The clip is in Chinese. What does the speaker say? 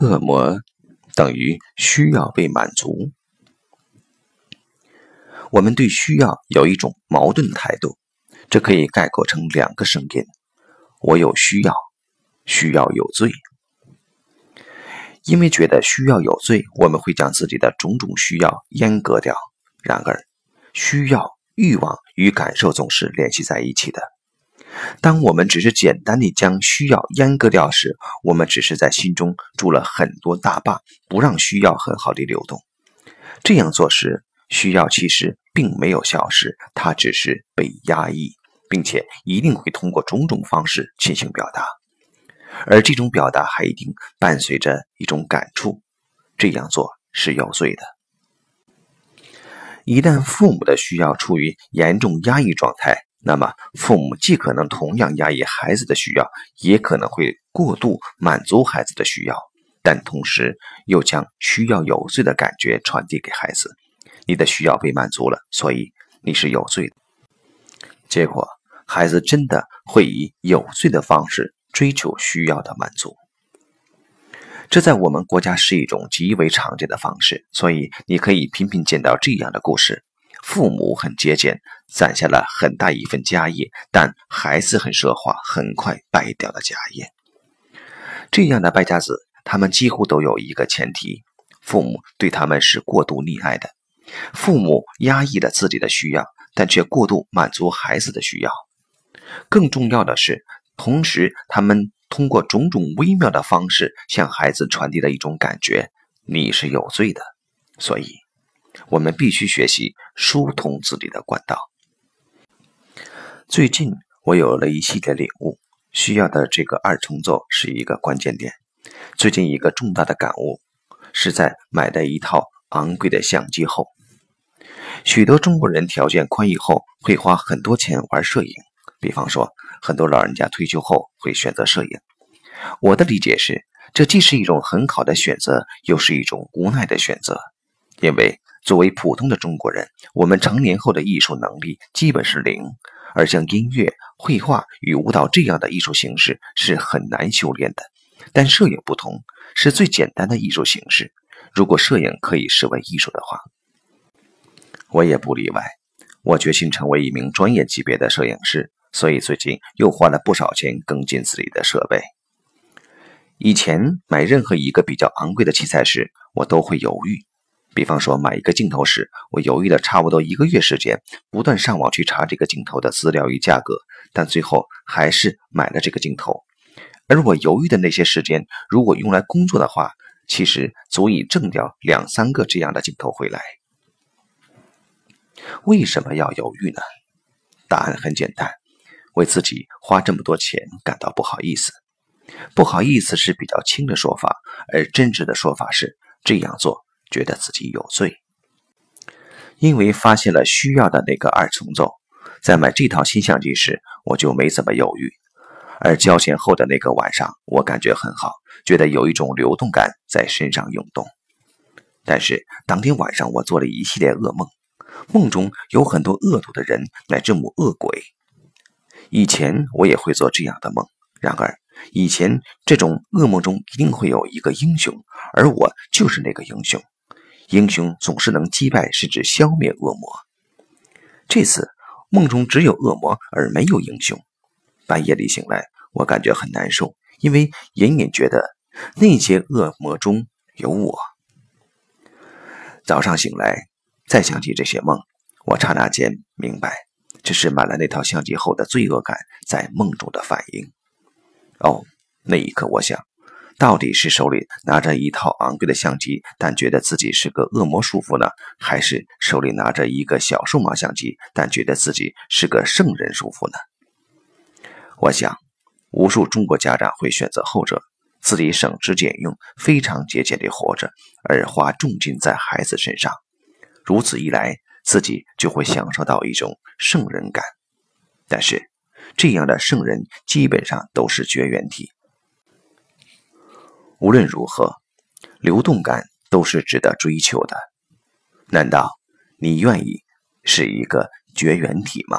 恶魔等于需要被满足。我们对需要有一种矛盾态度，这可以概括成两个声音：我有需要，需要有罪。因为觉得需要有罪，我们会将自己的种种需要阉割掉。然而，需要、欲望与感受总是联系在一起的。当我们只是简单地将需要阉割掉时，我们只是在心中筑了很多大坝，不让需要很好的流动。这样做时，需要其实并没有消失，它只是被压抑，并且一定会通过种种方式进行表达，而这种表达还一定伴随着一种感触。这样做是有罪的。一旦父母的需要处于严重压抑状态，那么父母既可能同样压抑孩子的需要，也可能会过度满足孩子的需要，但同时又将需要有罪的感觉传递给孩子。你的需要被满足了，所以你是有罪的。结果，孩子真的会以有罪的方式追求需要的满足。这在我们国家是一种极为常见的方式，所以你可以频频见到这样的故事：父母很节俭，攒下了很大一份家业，但孩子很奢华，很快败掉了家业。这样的败家子，他们几乎都有一个前提：父母对他们是过度溺爱的。父母压抑了自己的需要，但却过度满足孩子的需要。更重要的是，同时他们。通过种种微妙的方式向孩子传递了一种感觉：你是有罪的。所以，我们必须学习疏通自己的管道。最近，我有了一系列领悟，需要的这个二重奏是一个关键点。最近一个重大的感悟是在买的一套昂贵的相机后。许多中国人条件宽裕后会花很多钱玩摄影，比方说。很多老人家退休后会选择摄影。我的理解是，这既是一种很好的选择，又是一种无奈的选择。因为作为普通的中国人，我们成年后的艺术能力基本是零，而像音乐、绘画与舞蹈这样的艺术形式是很难修炼的。但摄影不同，是最简单的艺术形式。如果摄影可以视为艺术的话，我也不例外。我决心成为一名专业级别的摄影师。所以最近又花了不少钱更进自己的设备。以前买任何一个比较昂贵的器材时，我都会犹豫。比方说买一个镜头时，我犹豫了差不多一个月时间，不断上网去查这个镜头的资料与价格，但最后还是买了这个镜头。而我犹豫的那些时间，如果用来工作的话，其实足以挣掉两三个这样的镜头回来。为什么要犹豫呢？答案很简单。为自己花这么多钱感到不好意思，不好意思是比较轻的说法，而真实的说法是这样做觉得自己有罪。因为发现了需要的那个二重奏，在买这套新相机时我就没怎么犹豫，而交钱后的那个晚上我感觉很好，觉得有一种流动感在身上涌动。但是当天晚上我做了一系列噩梦，梦中有很多恶毒的人乃至母恶鬼。以前我也会做这样的梦，然而以前这种噩梦中一定会有一个英雄，而我就是那个英雄。英雄总是能击败甚至消灭恶魔。这次梦中只有恶魔而没有英雄。半夜里醒来，我感觉很难受，因为隐隐觉得那些恶魔中有我。早上醒来，再想起这些梦，我刹那间明白。这是买了那套相机后的罪恶感在梦中的反应。哦，那一刻我想，到底是手里拿着一套昂贵的相机，但觉得自己是个恶魔束缚呢，还是手里拿着一个小数码相机，但觉得自己是个圣人束缚呢？我想，无数中国家长会选择后者，自己省吃俭用，非常节俭地活着，而花重金在孩子身上。如此一来。自己就会享受到一种圣人感，但是这样的圣人基本上都是绝缘体。无论如何，流动感都是值得追求的。难道你愿意是一个绝缘体吗？